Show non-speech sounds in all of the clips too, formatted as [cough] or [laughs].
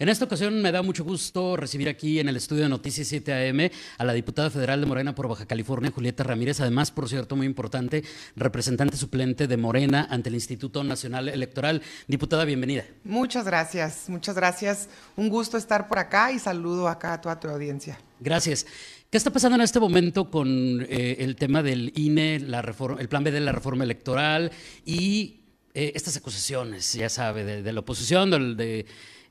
En esta ocasión me da mucho gusto recibir aquí en el estudio de Noticias 7 AM a la diputada federal de Morena por Baja California, Julieta Ramírez, además, por cierto, muy importante, representante suplente de Morena ante el Instituto Nacional Electoral. Diputada, bienvenida. Muchas gracias, muchas gracias. Un gusto estar por acá y saludo acá a toda tu audiencia. Gracias. ¿Qué está pasando en este momento con eh, el tema del INE, la reforma, el plan B de la reforma electoral y eh, estas acusaciones, ya sabe, de, de la oposición, del, de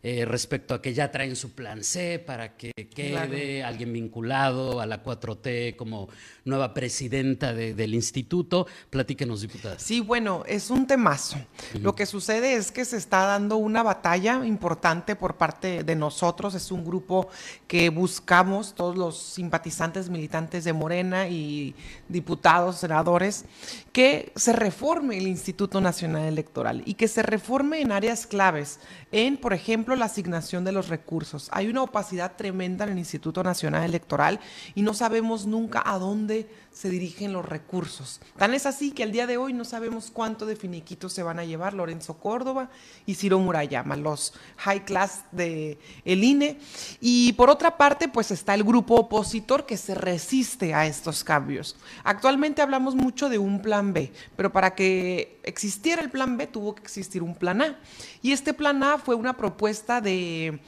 eh, respecto a que ya traen su plan C para que quede alguien vinculado a la 4T como nueva presidenta del instituto. Platíquenos, diputada. Sí, bueno, es un temazo. Lo que sucede es que se está dando una batalla importante por parte de nosotros. Es un grupo que buscamos, todos los simpatizantes militantes de Morena y diputados, senadores, que se reforme el Instituto Nacional Electoral y que se reforme en áreas claves, en, por ejemplo, la asignación de los recursos. Hay una opacidad tremenda en el Instituto Nacional Electoral y no sabemos nunca a dónde se dirigen los recursos. Tan es así que al día de hoy no sabemos cuánto de finiquito se van a llevar Lorenzo Córdoba y Ciro Murayama, los high class de el INE. Y por otra parte, pues está el grupo opositor que se resiste a estos cambios. Actualmente hablamos mucho de un plan B, pero para que existiera el plan B tuvo que existir un plan A. Y este plan A fue una propuesta de,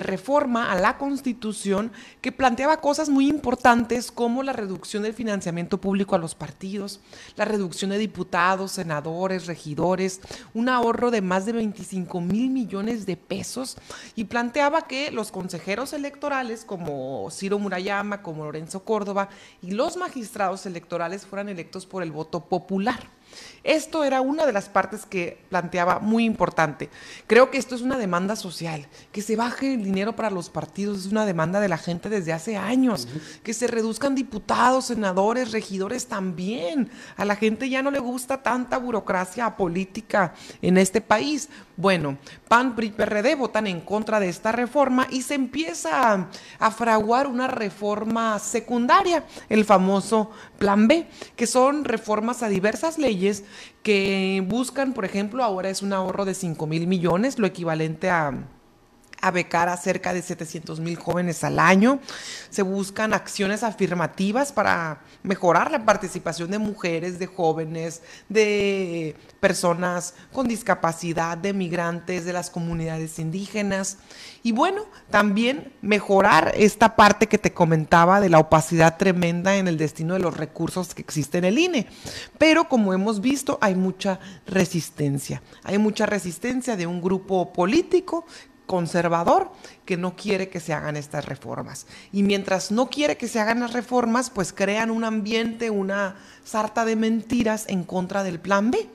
reforma a la Constitución que planteaba cosas muy importantes como la reducción del financiamiento público a los partidos, la reducción de diputados, senadores, regidores, un ahorro de más de 25 mil millones de pesos y planteaba que los consejeros electorales como Ciro Murayama, como Lorenzo Córdoba y los magistrados electorales fueran electos por el voto popular. Esto era una de las partes que planteaba muy importante. Creo que esto es una demanda social, que se baje el dinero para los partidos, es una demanda de la gente desde hace años, que se reduzcan diputados, senadores, regidores también. A la gente ya no le gusta tanta burocracia política en este país. Bueno, PAN, PRI, PRD votan en contra de esta reforma y se empieza a, fraguar una reforma secundaria, el famoso Plan B, que son reformas a diversas leyes que buscan, por ejemplo, ahora es un ahorro de 5 mil millones, lo equivalente a a becar a cerca de 700 mil jóvenes al año. Se buscan acciones afirmativas para mejorar la participación de mujeres, de jóvenes, de personas con discapacidad, de migrantes, de las comunidades indígenas. Y bueno, también mejorar esta parte que te comentaba de la opacidad tremenda en el destino de los recursos que existe en el INE. Pero como hemos visto, hay mucha resistencia. Hay mucha resistencia de un grupo político conservador que no quiere que se hagan estas reformas. Y mientras no quiere que se hagan las reformas, pues crean un ambiente, una sarta de mentiras en contra del plan B.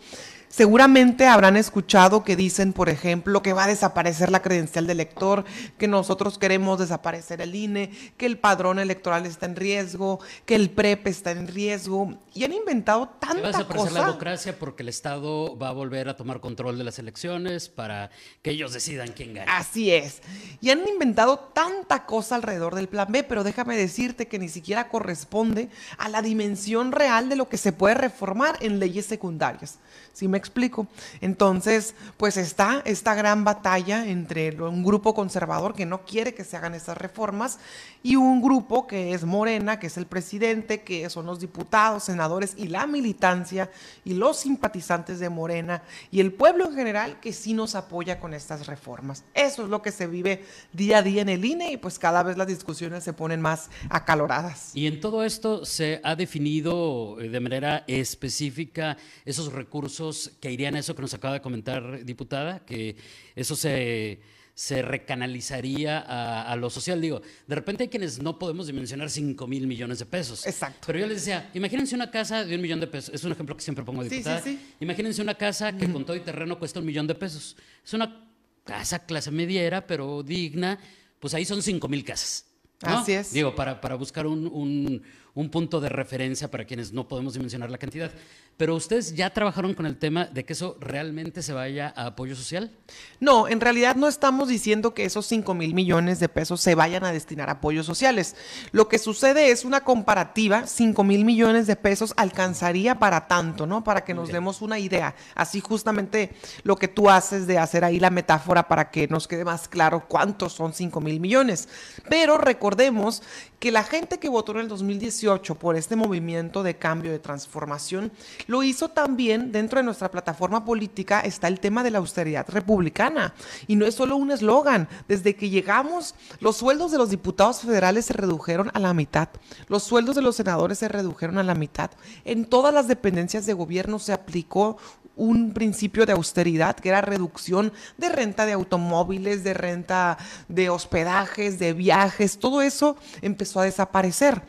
Seguramente habrán escuchado que dicen, por ejemplo, que va a desaparecer la credencial de elector, que nosotros queremos desaparecer el INE, que el padrón electoral está en riesgo, que el PREP está en riesgo. Y han inventado tanta cosa. Va a desaparecer la democracia porque el Estado va a volver a tomar control de las elecciones para que ellos decidan quién gana. Así es. Y han inventado tanta cosa alrededor del plan B, pero déjame decirte que ni siquiera corresponde a la dimensión real de lo que se puede reformar en leyes secundarias. ¿Sí me explico? Entonces, pues está esta gran batalla entre un grupo conservador que no quiere que se hagan esas reformas y un grupo que es Morena, que es el presidente, que son los diputados, senadores y la militancia y los simpatizantes de Morena y el pueblo en general que sí nos apoya con estas reformas. Eso es lo que se vive día a día en el INE y pues cada vez las discusiones se ponen más acaloradas. Y en todo esto se ha definido de manera específica esos recursos que irían a eso que nos acaba de comentar, diputada, que eso se, se recanalizaría a, lo social. Digo, de repente hay quienes no podemos dimensionar 5 mil millones de pesos. Exacto. Pero yo les decía, imagínense una casa de un millón de pesos. Es un ejemplo que siempre pongo, diputada. Sí, sí, sí. Imagínense una casa que con todo y terreno cuesta un millón de pesos. Es una casa clase mediera, pero digna. Pues ahí son 5 mil casas. Así es. Digo, para, para buscar un, un punto de referencia para quienes no podemos dimensionar la cantidad. Pero ustedes ya trabajaron con el tema de que eso realmente se vaya a apoyo social. No, en realidad no estamos diciendo que esos 5 mil millones de pesos se vayan a destinar a apoyos sociales. Lo que sucede es una comparativa, 5 mil millones de pesos alcanzaría para tanto, ¿no? Para que nos demos una idea. Así justamente lo que tú haces de hacer ahí la metáfora para que nos quede más claro cuántos son 5 mil millones. Pero recordemos que la gente que votó en el 2018 por este movimiento de cambio, de transformación, lo hizo también dentro de nuestra plataforma política está el tema de la austeridad republicana. Y no es solo un eslogan. Desde que llegamos, los sueldos de los diputados federales se redujeron a la mitad. Los sueldos de los senadores se redujeron a la mitad. En todas las dependencias de gobierno se aplicó un principio de austeridad, que era reducción de renta de automóviles, de renta de hospedajes, de viajes, todo eso empezó a desaparecer.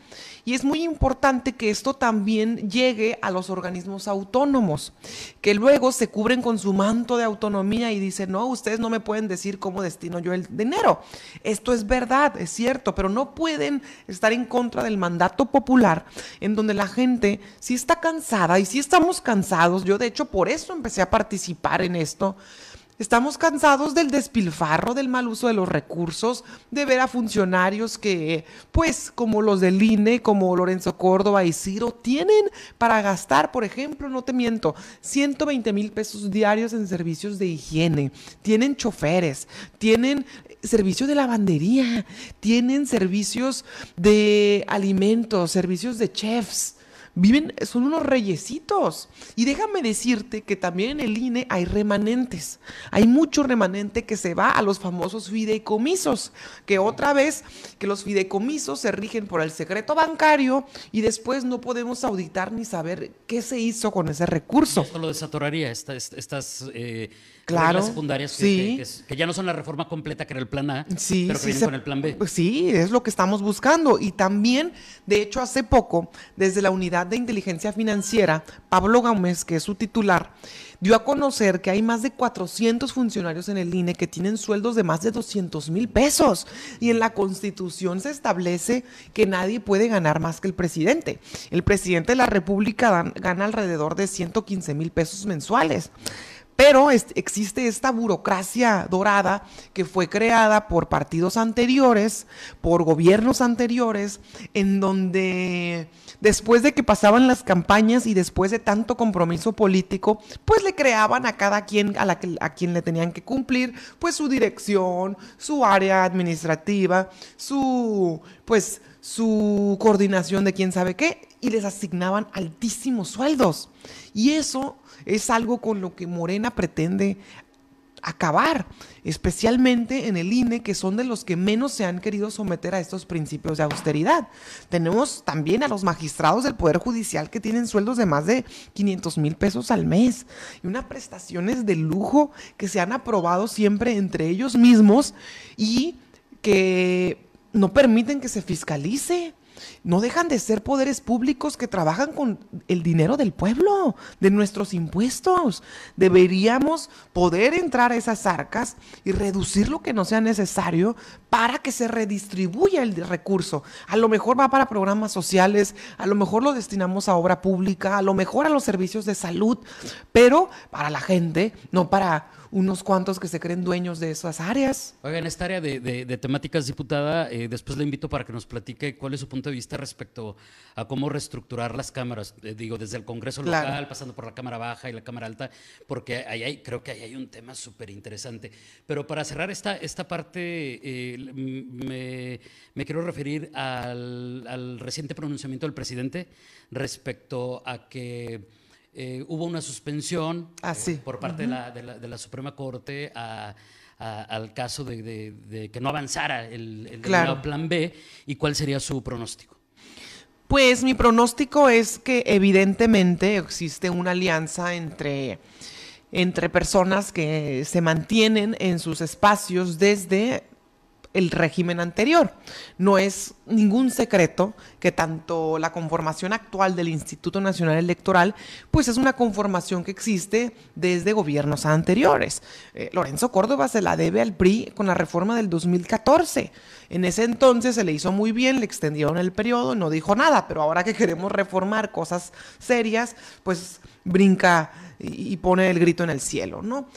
Y es muy importante que esto también llegue a los organismos autónomos, que luego se cubren con su manto de autonomía y dicen, no, ustedes no me pueden decir cómo destino yo el dinero. Esto es verdad, es cierto, pero no pueden estar en contra del mandato popular, en donde la gente sí está cansada y sí estamos cansados. Yo de hecho por eso empecé a participar en esto Estamos cansados del despilfarro, del mal uso de los recursos, de ver a funcionarios que, pues, como los del INE, como Lorenzo Córdoba y Ciro, tienen para gastar, por ejemplo, no te miento, 120 mil pesos diarios en servicios de higiene, tienen choferes, tienen servicio de lavandería, tienen servicios de alimentos, servicios de chefs viven, son unos reyesitos. Y déjame decirte que también en el INE hay remanentes. Hay mucho remanente que se va a los famosos fideicomisos, que otra vez que los fideicomisos se rigen por el secreto bancario y después no podemos auditar ni saber qué se hizo con ese recurso. Esto lo desatoraría, estas eh, claro, secundarias que, ya no son la reforma completa que era el plan A, sí, pero que vienen con el plan B. Sí, es lo que estamos buscando. Y también, de hecho, hace poco, desde la unidad de inteligencia financiera, Pablo Gómez, que es su titular, dio a conocer que hay más de 400 funcionarios en el INE que tienen sueldos de más de 200 mil pesos. Y en la Constitución se establece que nadie puede ganar más que el presidente. El presidente de la República gana alrededor de 115 mil pesos mensuales. Pero existe esta burocracia dorada que fue creada por partidos anteriores, por gobiernos anteriores, en donde después de que pasaban las campañas y después de tanto compromiso político, pues le creaban a cada quien a, quien le tenían que cumplir, pues su dirección, su área administrativa, su pues su coordinación de quién sabe qué y les asignaban altísimos sueldos. Y eso es algo con lo que Morena pretende acabar, especialmente en el INE, que son de los que menos se han querido someter a estos principios de austeridad. Tenemos también a los magistrados del Poder Judicial que tienen sueldos de más de 500 mil pesos al mes y unas prestaciones de lujo que se han aprobado siempre entre ellos mismos y que no permiten que se fiscalice no dejan de ser poderes públicos que trabajan con el dinero del pueblo, de nuestros impuestos. Deberíamos poder entrar a esas arcas y reducir lo que no sea necesario para que se redistribuya el recurso. A lo mejor va para programas sociales, a lo mejor lo destinamos a obra pública, a lo mejor a los servicios de salud, pero para la gente, no para unos cuantos que se creen dueños de esas áreas. Oiga, en esta área de, temáticas, diputada, eh, después le invito para que nos platique cuál es su punto de vista respecto a cómo reestructurar las cámaras, eh, digo, desde el Congreso local, pasando por la Cámara Baja y la Cámara Alta, porque ahí hay, creo que ahí hay un tema súper interesante. Pero para cerrar esta, esta parte, eh, me, quiero referir al, al reciente pronunciamiento del presidente respecto a que eh, hubo una suspensión ah, eh, por parte de, la, Suprema Corte al caso de, que no avanzara el, plan B y cuál sería su pronóstico. Pues mi pronóstico es que evidentemente existe una alianza entre, entre personas que se mantienen en sus espacios desde el régimen anterior. No es ningún secreto que tanto la conformación actual del Instituto Nacional Electoral, pues es una conformación que existe desde gobiernos anteriores. Eh, Lorenzo Córdoba se la debe al PRI con la reforma del 2014. En ese entonces se le hizo muy bien, le extendieron el periodo, no dijo nada, pero ahora que queremos reformar cosas serias, pues brinca y pone el grito en el cielo, ¿no?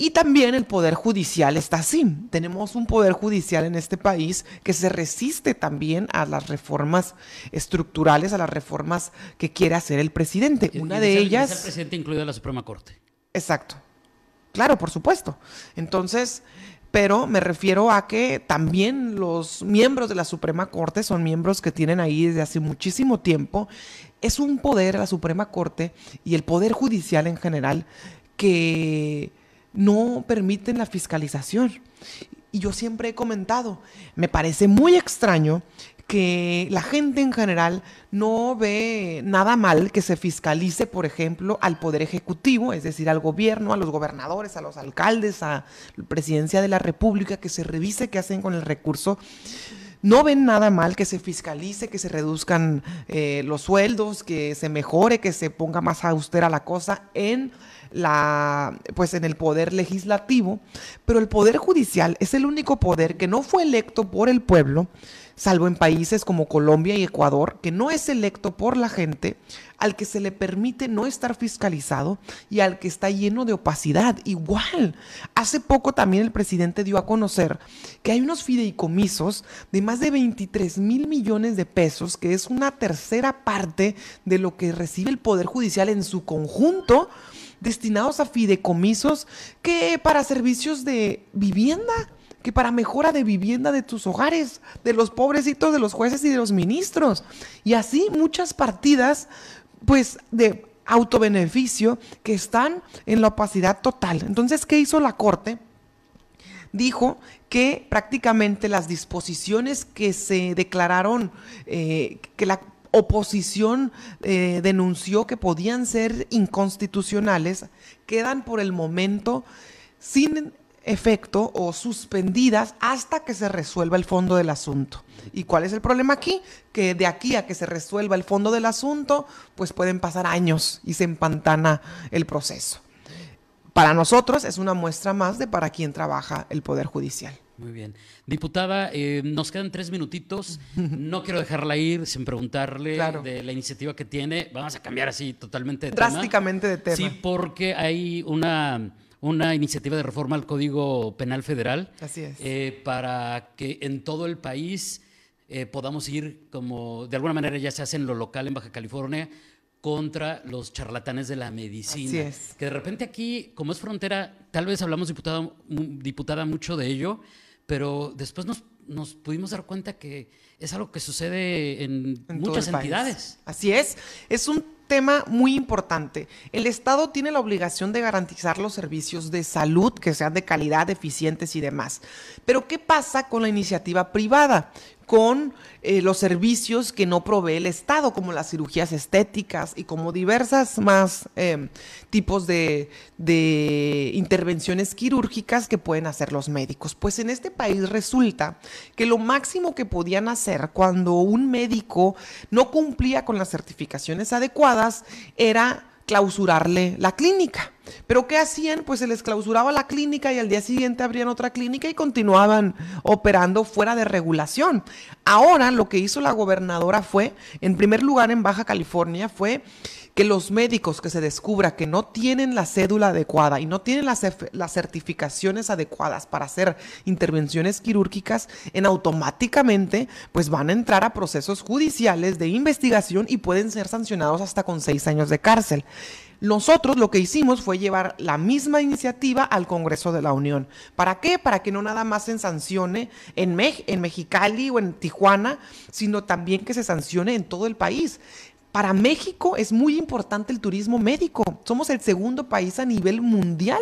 Y también el poder judicial está así. Tenemos un poder judicial en este país que se resiste también a las reformas estructurales, a las reformas que quiere hacer el presidente. Una de ellas... el presidente incluido la Suprema Corte. Exacto. Claro, por supuesto. Entonces, pero me refiero a que también los miembros de la Suprema Corte son miembros que tienen ahí desde hace muchísimo tiempo. Es un poder, la Suprema Corte y el Poder Judicial en general, que no permiten la fiscalización. Y yo siempre he comentado, me parece muy extraño que la gente en general no ve nada mal que se fiscalice, por ejemplo, al Poder Ejecutivo, es decir, al gobierno, a los gobernadores, a los alcaldes, a la presidencia de la República, que se revise qué hacen con el recurso. No ven nada mal que se fiscalice, que se reduzcan eh, los sueldos, que se mejore, que se ponga más austera la cosa en la, pues en el poder legislativo, pero el poder judicial es el único poder que no fue electo por el pueblo, salvo en países como Colombia y Ecuador, que no es electo por la gente, al que se le permite no estar fiscalizado y al que está lleno de opacidad. Igual, hace poco también el presidente dio a conocer que hay unos fideicomisos de más de 23 mil millones de pesos, que es una tercera parte de lo que recibe el Poder Judicial en su conjunto destinados a fideicomisos que para servicios de vivienda, que para mejora de vivienda de tus hogares, de los pobrecitos, de los jueces y de los ministros. Y así muchas partidas, pues, de autobeneficio que están en la opacidad total. Entonces, ¿qué hizo la Corte? Dijo que prácticamente las disposiciones que se declararon, eh, que la oposición eh, denunció que podían ser inconstitucionales, quedan por el momento sin efecto o suspendidas hasta que se resuelva el fondo del asunto. ¿Y cuál es el problema aquí? Que de aquí a que se resuelva el fondo del asunto, pues pueden pasar años y se empantana el proceso. Para nosotros es una muestra más de para quién trabaja el Poder Judicial. Muy bien. Diputada, eh, nos quedan tres minutitos. [laughs] No quiero dejarla ir sin preguntarle de la iniciativa que tiene. Vamos a cambiar así totalmente de tema. Drásticamente de tema. Sí, porque hay una, una iniciativa de reforma al Código Penal Federal. Así es. Eh, para que en todo el país eh, podamos ir, como de alguna manera ya se hace en lo local en Baja California, contra los charlatanes de la medicina. Así es. Que de repente aquí, como es frontera, tal vez hablamos, diputada, diputada mucho de ello pero después nos, nos pudimos dar cuenta que es algo que sucede en, muchas entidades. Así es, es un tema muy importante. El Estado tiene la obligación de garantizar los servicios de salud que sean de calidad, eficientes y demás. Pero ¿qué pasa con la iniciativa privada? Con eh, los servicios que no provee el Estado, como las cirugías estéticas y como diversas más em, tipos de, de intervenciones quirúrgicas que pueden hacer los médicos. Pues en este país resulta que lo máximo que podían hacer cuando un médico no cumplía con las certificaciones adecuadas era clausurarle la clínica. Pero ¿qué hacían? Pues se les clausuraba la clínica y al día siguiente abrían otra clínica y continuaban operando fuera de regulación. Ahora lo que hizo la gobernadora fue, en primer lugar en Baja California, fue que los médicos que se descubra que no tienen la cédula adecuada y no tienen las, las, certificaciones adecuadas para hacer intervenciones quirúrgicas, en automáticamente pues van a entrar a procesos judiciales de investigación y pueden ser sancionados hasta con seis años de cárcel. Nosotros lo que hicimos fue llevar la misma iniciativa al Congreso de la Unión. ¿Para qué? Para que no nada más se sancione en, en Mexicali o en Tijuana, sino también que se sancione en todo el país. Para México es muy importante el turismo médico. Somos el segundo país a nivel mundial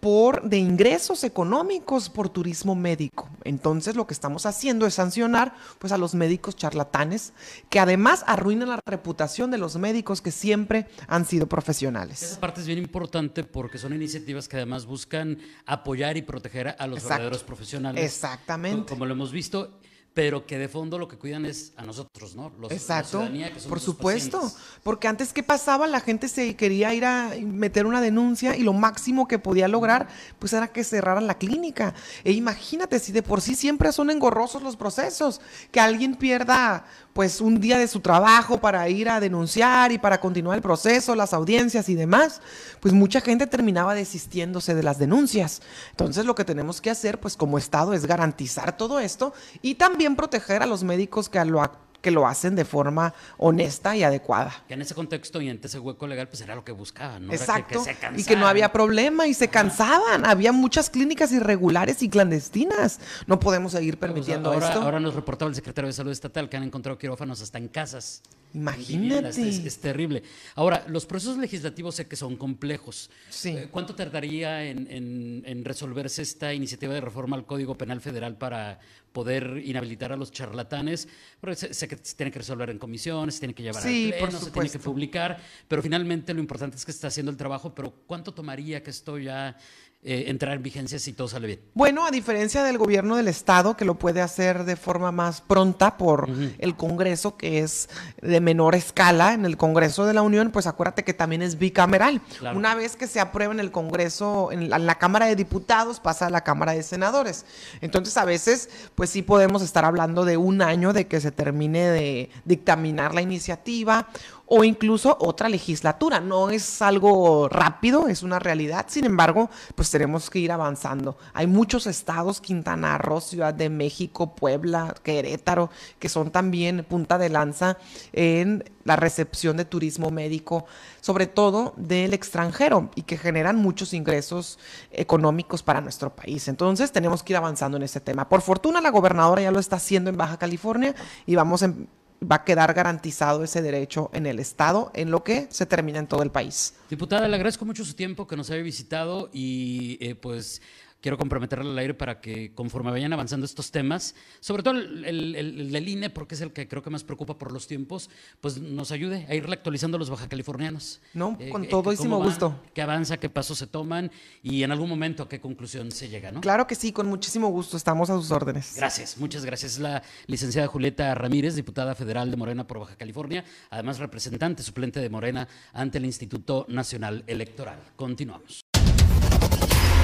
por de ingresos económicos por turismo médico. Entonces lo que estamos haciendo es sancionar pues a los médicos charlatanes que además arruinan la reputación de los médicos que siempre han sido profesionales. Esa parte es bien importante porque son iniciativas que además buscan apoyar y proteger a los verdaderos profesionales. Exactamente. Como lo hemos visto pero que de fondo lo que cuidan es a nosotros, ¿no? Los, Exacto, por supuesto, porque antes qué pasaba, la gente se quería ir a meter una denuncia y lo máximo que podía lograr pues era que cerraran la clínica. E imagínate si de por sí siempre son engorrosos los procesos, que alguien pierda pues un día de su trabajo para ir a denunciar y para continuar el proceso, las audiencias y demás, pues mucha gente terminaba desistiéndose de las denuncias. Entonces lo que tenemos que hacer pues como Estado es garantizar todo esto y también proteger a los médicos que lo que lo hacen de forma honesta y adecuada. Que en ese contexto y en ese hueco legal, pues era lo que buscaban, ¿no? Exacto. y que no había problema y se cansaban. Había muchas clínicas irregulares y clandestinas. No podemos seguir pues, permitiendo esto. Ahora nos reportaba el secretario de Salud Estatal que han encontrado quirófanos hasta en casas. Imagínate. Es, terrible. Ahora, los procesos legislativos sé que son complejos. Sí. Eh, ¿Cuánto tardaría en, resolverse esta iniciativa de reforma al Código Penal Federal para poder inhabilitar a los charlatanes? Porque sé, que se tiene que resolver en comisiones, se tiene que llevar sí, al pleno, se tiene que publicar, pero finalmente lo importante es que se está haciendo el trabajo, pero ¿cuánto tomaría que esto ya eh, entrar en vigencia si todo sale bien? Bueno, a diferencia del gobierno del Estado, que lo puede hacer de forma más pronta por el Congreso, que es de menor escala en el Congreso de la Unión, pues acuérdate que también es bicameral. Una vez que se aprueba en el Congreso, en la, Cámara de Diputados, pasa a la Cámara de Senadores. Entonces, a veces, pues sí podemos estar hablando de un año de que se termine de dictaminar la iniciativa o incluso otra legislatura. No es algo rápido, es una realidad. Sin embargo, pues tenemos que ir avanzando. Hay muchos estados, Quintana Roo, Ciudad de México, Puebla, Querétaro, que son también punta de lanza en la recepción de turismo médico, sobre todo del extranjero, y que generan muchos ingresos económicos para nuestro país. Entonces tenemos que ir avanzando en ese tema. Por fortuna la gobernadora ya lo está haciendo en Baja California y vamos en, va a quedar garantizado ese derecho en el Estado, en lo que se termina en todo el país. Diputada, le agradezco mucho su tiempo que nos haya visitado y eh, pues quiero comprometerle al aire para que conforme vayan avanzando estos temas, sobre todo el, el, del INE, porque es el que creo que más preocupa por los tiempos, pues nos ayude a ir actualizando a los baja californianos. No, eh, con todísimo gusto. Qué avanza, qué pasos se toman y en algún momento a qué conclusión se llega, ¿no? Claro que sí, con muchísimo gusto, estamos a sus órdenes. Gracias, muchas gracias. La licenciada Julieta Ramírez, diputada federal de Morena por Baja California, además representante suplente de Morena ante el Instituto Nacional Electoral. Continuamos.